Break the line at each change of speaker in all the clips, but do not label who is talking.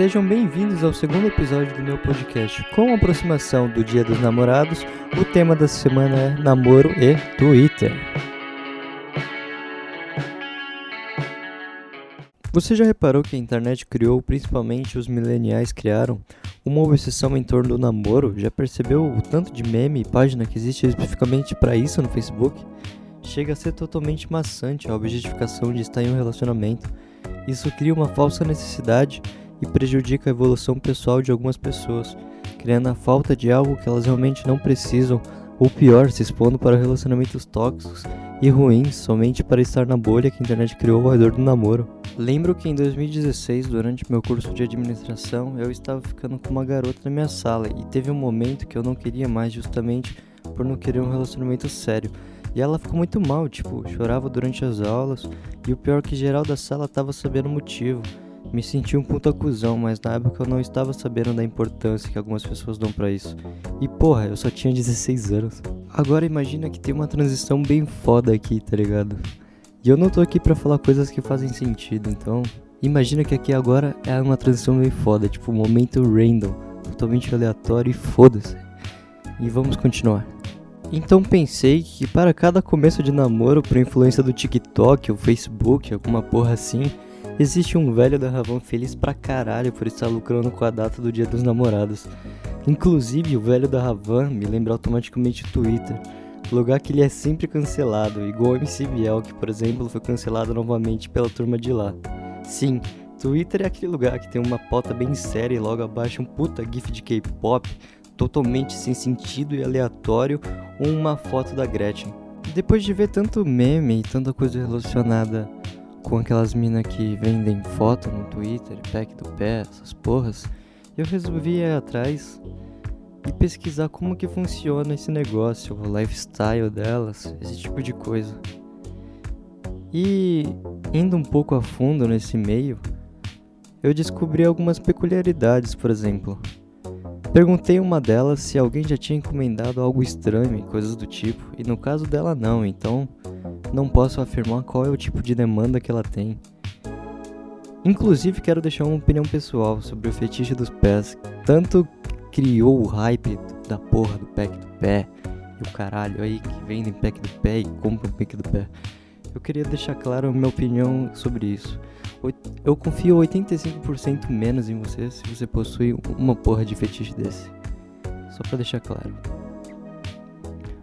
Sejam bem-vindos ao segundo episódio do meu podcast. Com a aproximação do Dia dos Namorados, o tema da semana é namoro e Twitter. Você já reparou que a internet criou, principalmente os millennials criaram, uma obsessão em torno do namoro? Já percebeu o tanto de meme e página que existe especificamente para isso no Facebook? Chega a ser totalmente maçante a objetificação de estar em um relacionamento. Isso cria uma falsa necessidade e prejudica a evolução pessoal de algumas pessoas, criando a falta de algo que elas realmente não precisam, ou pior, se expondo para relacionamentos tóxicos e ruins somente para estar na bolha que a internet criou ao redor do namoro. Lembro que em 2016, durante meu curso de administração, eu estava ficando com uma garota na minha sala e teve um momento que eu não queria mais justamente por não querer um relacionamento sério. E ela ficou muito mal, tipo, chorava durante as aulas, e o pior é que geral da sala tava sabendo o motivo. Me senti um puta cuzão, mas na época eu não estava sabendo da importância que algumas pessoas dão para isso. E porra, eu só tinha 16 anos. Agora imagina que tem uma transição bem foda aqui, tá ligado? E eu não tô aqui para falar coisas que fazem sentido, então imagina que aqui agora é uma transição bem foda, tipo um momento random, totalmente aleatório e foda-se. E vamos continuar. Então pensei que para cada começo de namoro por influência do TikTok ou Facebook, alguma porra assim, existe um velho da Ravan feliz pra caralho por estar lucrando com a data do dia dos namorados. Inclusive, o velho da Ravan me lembra automaticamente o Twitter lugar que ele é sempre cancelado, igual o MC Biel, que por exemplo foi cancelado novamente pela turma de lá. Sim, Twitter é aquele lugar que tem uma pauta bem séria e logo abaixo um puta gif de K-pop, totalmente sem sentido e aleatório, ou uma foto da Gretchen. Depois de ver tanto meme e tanta coisa relacionada com aquelas minas que vendem foto no Twitter, pack do pé, essas porras, eu resolvi ir atrás e pesquisar como que funciona esse negócio, o lifestyle delas, esse tipo de coisa. E indo um pouco a fundo nesse meio, eu descobri algumas peculiaridades, por exemplo. Perguntei uma delas se alguém já tinha encomendado algo estranho e coisas do tipo, e no caso dela não, então não posso afirmar qual é o tipo de demanda que ela tem. Inclusive quero deixar uma opinião pessoal sobre o fetiche dos pés, tanto criou o hype da porra do pack do pé e o caralho aí que vendem pack do pé e compram pack do pé. Eu queria deixar claro a minha opinião sobre isso. Eu confio 85% menos em você se você possui uma porra de fetiche desse. Só pra deixar claro.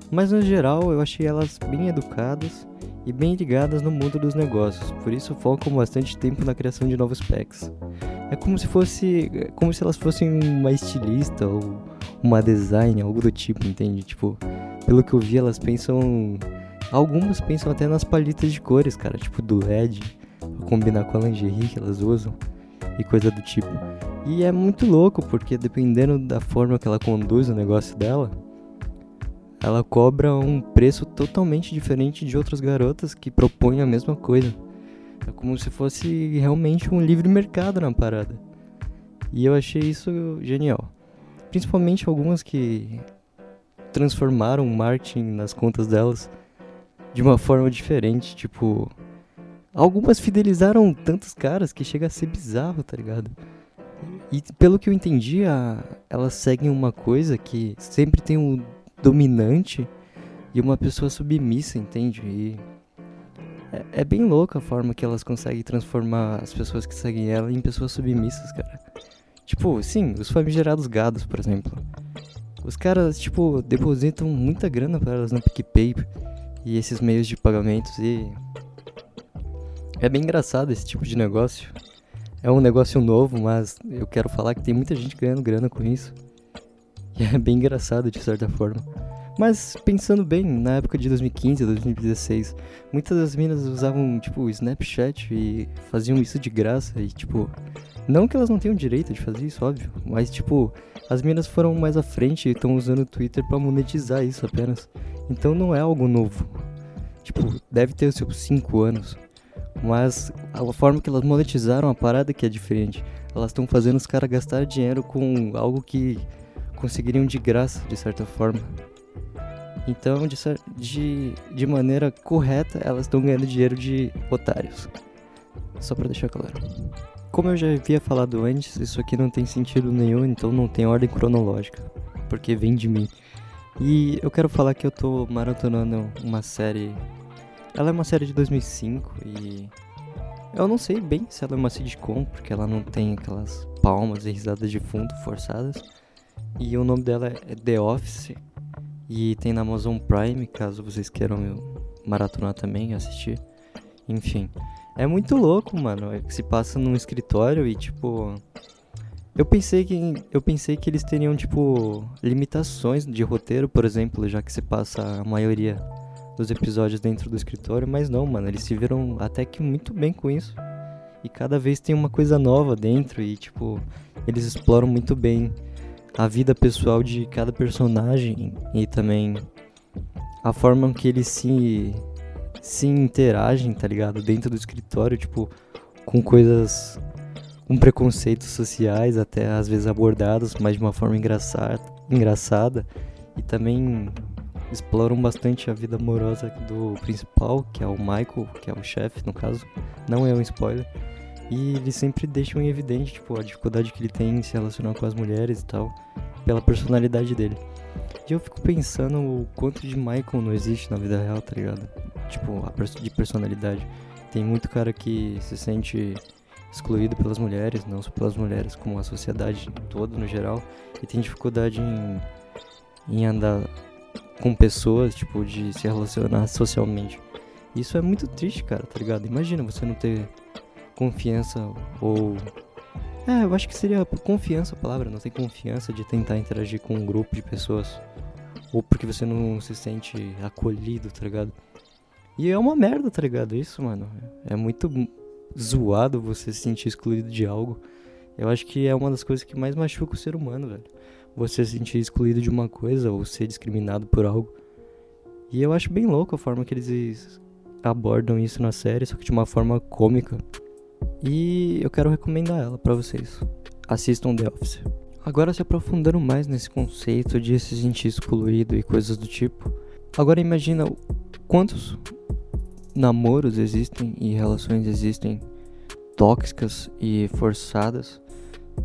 Mas no geral eu achei elas bem educadas e bem ligadas no mundo dos negócios, por isso focam bastante tempo na criação de novos packs. É como se fosse. Como se elas fossem uma estilista ou uma design, algo do tipo, entende? Tipo, pelo que eu vi, elas pensam. Algumas pensam até nas paletas de cores, cara, tipo do LED, pra combinar com a lingerie que elas usam e coisa do tipo. E é muito louco, porque dependendo da forma que ela conduz o negócio dela, ela cobra um preço totalmente diferente de outras garotas que propõem a mesma coisa. É como se fosse realmente um livre mercado na parada. E eu achei isso genial. Principalmente algumas que transformaram o marketing nas contas delas de uma forma diferente, tipo, algumas fidelizaram tantos caras que chega a ser bizarro, tá ligado? E pelo que eu entendi, a, elas seguem uma coisa que sempre tem um dominante e uma pessoa submissa, entende? E é, é, bem louca a forma que elas conseguem transformar as pessoas que seguem ela em pessoas submissas, cara. Tipo, sim, os famigerados gados, por exemplo. Os caras, tipo, depositam muita grana para elas no PicPay e esses meios de pagamentos e. É bem engraçado esse tipo de negócio. É um negócio novo, mas eu quero falar que tem muita gente ganhando grana com isso. E é bem engraçado de certa forma. Mas pensando bem, na época de 2015, 2016, muitas das minas usavam, tipo, Snapchat e faziam isso de graça e, tipo, não que elas não tenham direito de fazer isso, óbvio, mas, tipo, as minas foram mais à frente e estão usando o Twitter para monetizar isso apenas. Então não é algo novo. Tipo, deve ter os seus 5 anos. Mas a forma que elas monetizaram a parada que é diferente. Elas estão fazendo os caras gastar dinheiro com algo que conseguiriam de graça, de certa forma. Então, de, de, de maneira correta, elas estão ganhando dinheiro de otários. Só para deixar claro. como eu já havia falado antes, isso aqui não tem sentido nenhum, então não tem ordem cronológica, porque vem de mim. E eu quero falar que eu tô maratonando uma série. Ela é uma série de 2005 e eu não sei bem se ela é uma sitcom, porque ela não tem aquelas palmas e risadas de fundo forçadas. E o nome dela é The Office e tem na Amazon Prime, caso vocês queiram maratonar também, assistir. Enfim, é muito louco, mano. É que se passa num escritório e tipo eu pensei que eu pensei que eles teriam tipo limitações de roteiro, por exemplo, já que se passa a maioria dos episódios dentro do escritório, mas não, mano, eles se viram até que muito bem com isso. E cada vez tem uma coisa nova dentro e tipo, eles exploram muito bem a vida pessoal de cada personagem e também a forma que eles se se interagem, tá ligado? Dentro do escritório, tipo, com coisas com preconceitos sociais, até às vezes abordados, mas de uma forma engraçada, engraçada e também exploram bastante a vida amorosa do principal, que é o Michael, que é o chefe, no caso. Não é um spoiler. E eles sempre deixam em evidente, tipo, a dificuldade que ele tem em se relacionar com as mulheres e tal, pela personalidade dele. E eu fico pensando o quanto de Michael não existe na vida real, tá ligado? Tipo, de personalidade. Tem muito cara que se sente excluído pelas mulheres, não só pelas mulheres, como a sociedade toda no geral, e tem dificuldade em, em andar com pessoas, tipo, de se relacionar socialmente. Isso é muito triste, cara, tá ligado? Imagina você não ter confiança ou. É, eu acho que seria confiança a palavra, não ter confiança de tentar interagir com um grupo de pessoas. Ou porque você não se sente acolhido, tá ligado? E é uma merda, tá ligado? Isso, mano. É muito zoado você se sentir excluído de algo. Eu acho que é uma das coisas que mais machuca o ser humano, velho. Você se sentir excluído de uma coisa ou ser discriminado por algo. E eu acho bem louco a forma que eles abordam isso na série, só que de uma forma cômica. E eu quero recomendar ela para vocês. Assistam The Office. Agora se aprofundando mais nesse conceito de se sentir excluído e coisas do tipo. Agora imagina quantos namoros existem e relações existem tóxicas e forçadas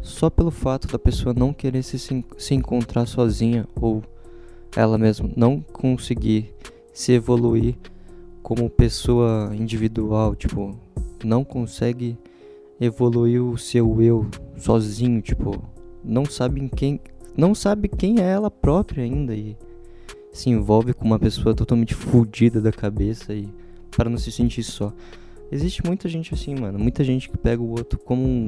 só pelo fato da pessoa não querer se, se encontrar sozinha ou ela mesma não conseguir se evoluir como pessoa individual, tipo, não consegue evoluir o seu eu sozinho, tipo, não sabe em quem, não sabe quem é ela própria ainda e se envolve com uma pessoa totalmente fodida da cabeça e para não se sentir só. Existe muita gente assim, mano. Muita gente que pega o outro como um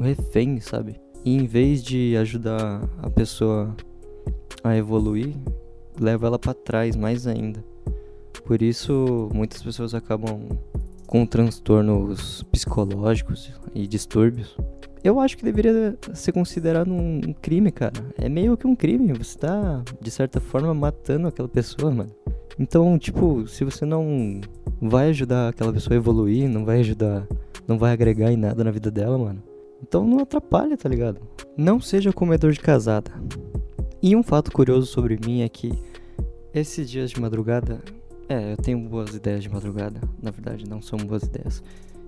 refém, sabe? E em vez de ajudar a pessoa a evoluir, leva ela para trás mais ainda. Por isso, muitas pessoas acabam com transtornos psicológicos e distúrbios. Eu acho que deveria ser considerado um crime, cara. É meio que um crime. Você tá, de certa forma, matando aquela pessoa, mano. Então, tipo, se você não vai ajudar aquela pessoa a evoluir, não vai ajudar, não vai agregar em nada na vida dela, mano. Então não atrapalha, tá ligado? Não seja comedor de casada. E um fato curioso sobre mim é que esses dias de madrugada, é, eu tenho boas ideias de madrugada, na verdade não são boas ideias.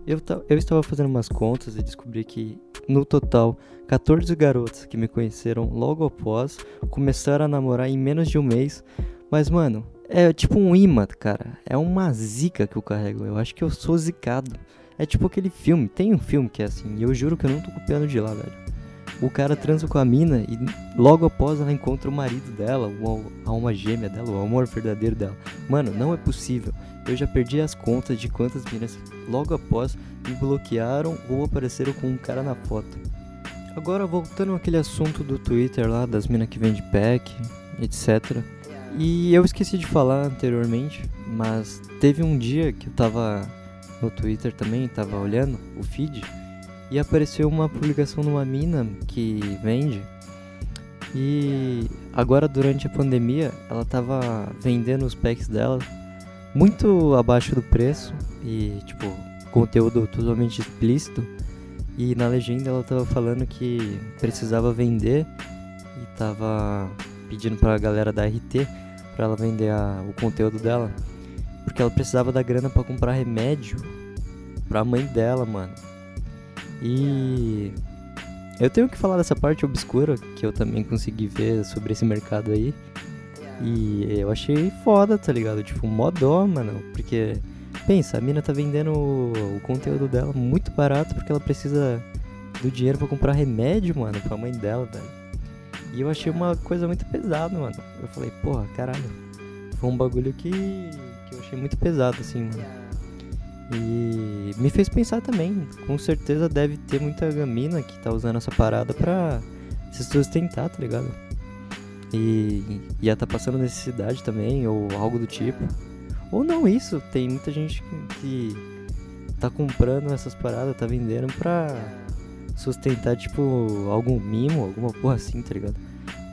Eu, eu estava fazendo umas contas e descobri que, no total, 14 garotas que me conheceram logo após começaram a namorar em menos de um mês. Mas, mano, é tipo um imã, cara. É uma zica que eu carrego. Eu acho que eu sou zicado. É tipo aquele filme. Tem um filme que é assim. E eu juro que eu não tô copiando de lá, velho. O cara transa com a mina e logo após ela encontra o marido dela, a alma gêmea dela, o amor verdadeiro dela. Mano, não é possível. Eu já perdi as contas de quantas minas logo após me bloquearam ou apareceram com um cara na foto. Agora voltando àquele assunto do Twitter lá, das minas que vende pack, etc. E eu esqueci de falar anteriormente, mas teve um dia que eu tava no Twitter também, tava olhando o feed, e apareceu uma publicação numa mina que vende. E agora durante a pandemia, ela tava vendendo os packs dela muito abaixo do preço e tipo, conteúdo totalmente explícito. E na legenda ela tava falando que precisava vender e tava pedindo pra galera da RT para ela vender a, o conteúdo dela. Porque ela precisava da grana para comprar remédio pra mãe dela, mano. E eu tenho que falar dessa parte obscura que eu também consegui ver sobre esse mercado aí. E eu achei foda, tá ligado? Tipo, mó dó, mano. Porque, pensa, a mina tá vendendo o, conteúdo dela muito barato porque ela precisa do dinheiro para comprar remédio, mano, pra mãe dela, velho. E eu achei uma coisa muito pesada, mano. Eu falei, porra, caralho. Foi um bagulho que, que eu achei muito pesado, assim, mano. E me fez pensar também, com certeza deve ter muita gamina que tá usando essa parada pra se sustentar, tá ligado? E ia tá passando necessidade também, ou algo do tipo. Ou não isso, tem muita gente que, tá comprando essas paradas, tá vendendo pra sustentar, tipo, algum mimo, alguma porra assim, tá ligado?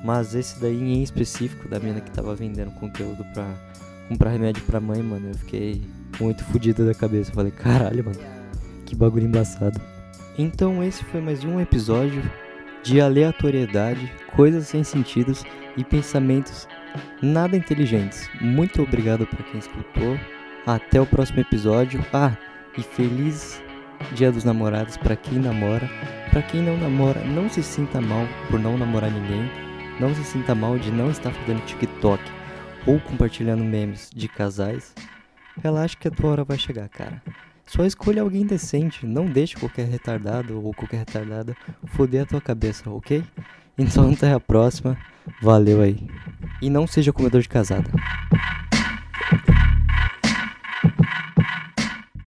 Mas esse daí em específico, da mina que tava vendendo conteúdo pra comprar remédio pra mãe, mano, eu fiquei muito fodido da cabeça. Falei, caralho, mano, que bagulho embaçado. Então esse foi mais um episódio de aleatoriedade, coisas sem sentidos e pensamentos nada inteligentes. Muito obrigado para quem escutou. Até o próximo episódio. Ah, e feliz Dia dos Namorados para quem namora. Para quem não namora, não se sinta mal por não namorar ninguém. Não se sinta mal de não estar fazendo TikTok ou compartilhando memes de casais. Relaxa que a tua hora vai chegar, cara. Só escolha alguém decente, não deixe qualquer retardado ou qualquer retardada foder a tua cabeça, ok? Então até a próxima, valeu aí. E não seja comedor de casada.